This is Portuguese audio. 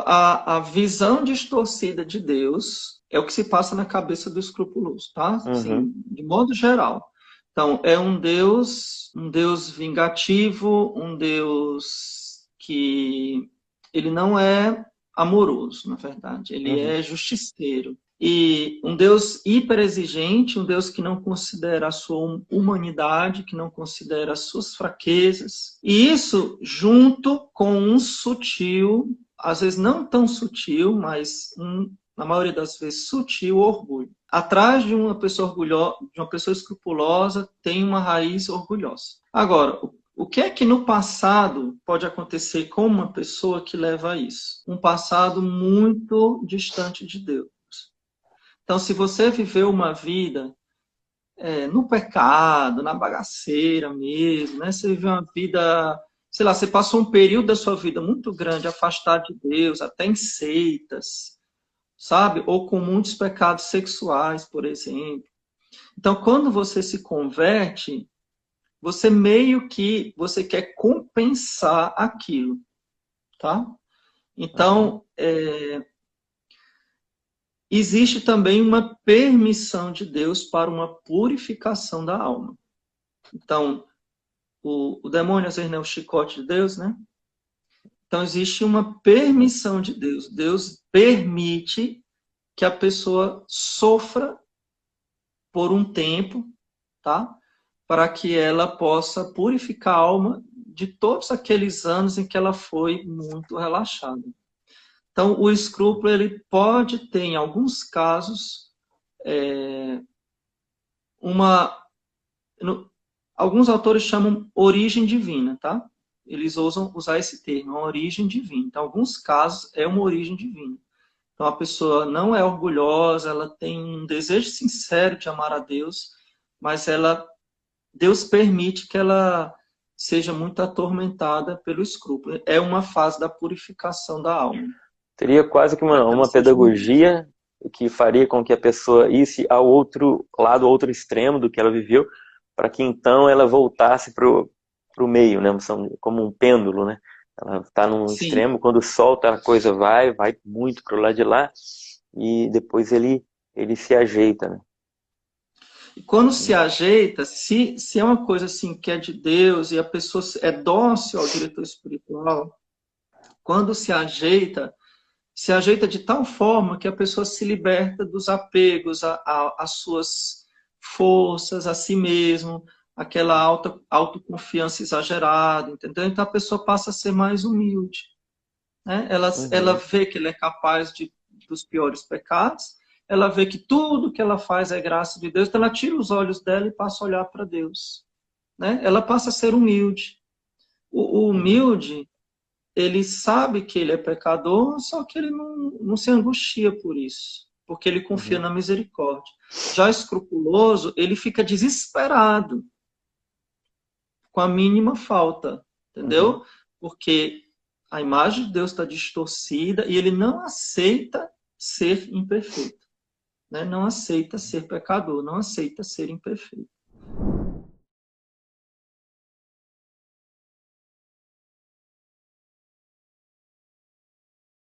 A, a visão distorcida de Deus é o que se passa na cabeça do escrupuloso, tá? Uhum. Assim, de modo geral. Então, é um Deus, um Deus vingativo, um Deus que ele não é amoroso, na verdade, ele Uhum. é justiceiro. E um Deus hiperexigente, um Deus que não considera a sua humanidade, que não considera as suas fraquezas. E isso junto com um sutil, às vezes não tão sutil, mas um, na maioria das vezes sutil orgulho. Atrás de uma pessoa orgulhosa, de uma pessoa escrupulosa, tem uma raiz orgulhosa. Agora, o que é que no passado pode acontecer com uma pessoa que leva a isso? Um passado muito distante de Deus. Então, se você viveu uma vida é, no pecado, na bagaceira mesmo, né? Você viveu uma vida, sei lá, você passou um período da sua vida muito grande afastado de Deus, até em seitas, sabe? Ou com muitos pecados sexuais, por exemplo. Então, quando você se converte, você meio que você quer compensar aquilo, tá? Então, é, existe também uma permissão de Deus para uma purificação da alma. Então, o, o demônio às vezes não é o chicote de Deus, né? Então, existe uma permissão de Deus. Deus permite que a pessoa sofra por um tempo, tá? Para que ela possa purificar a alma de todos aqueles anos em que ela foi muito relaxada. Então, o escrúpulo ele pode ter, em alguns casos, é, uma. Alguns autores chamam origem divina, tá? Eles usam usar esse termo, uma origem divina. Então, em alguns casos, é uma origem divina. Então, a pessoa não é orgulhosa, ela tem um desejo sincero de amar a Deus, mas ela, Deus permite que ela seja muito atormentada pelo escrúpulo. É uma fase da purificação da alma. Teria quase que uma, uma pedagogia que faria com que a pessoa isse ao outro lado, ao outro extremo do que ela viveu, para que então ela voltasse para o meio, né? como um pêndulo, né? Ela está num Sim. extremo, quando solta a coisa vai, vai muito para o lado de lá, e depois ele, ele se ajeita, né? E quando se ajeita, se, se é uma coisa assim que é de Deus e a pessoa é dócil ao diretor espiritual, quando se ajeita, se ajeita de tal forma que a pessoa se liberta dos apegos às suas forças, a si mesmo, aquela alta autoconfiança exagerada, entendeu? Então a pessoa passa a ser mais humilde. Né? Ela, uhum. ela vê que ela é capaz de, dos piores pecados, ela vê que tudo que ela faz é graça de Deus, então ela tira os olhos dela e passa a olhar para Deus. Né? Ela passa a ser humilde. O, o humilde, ele sabe que ele é pecador, só que ele não, não se angustia por isso, porque ele confia uhum. na misericórdia. Já escrupuloso, ele fica desesperado com a mínima falta, entendeu? Uhum. Porque a imagem de Deus está distorcida e ele não aceita ser imperfeito. Né? Não aceita ser pecador, não aceita ser imperfeito.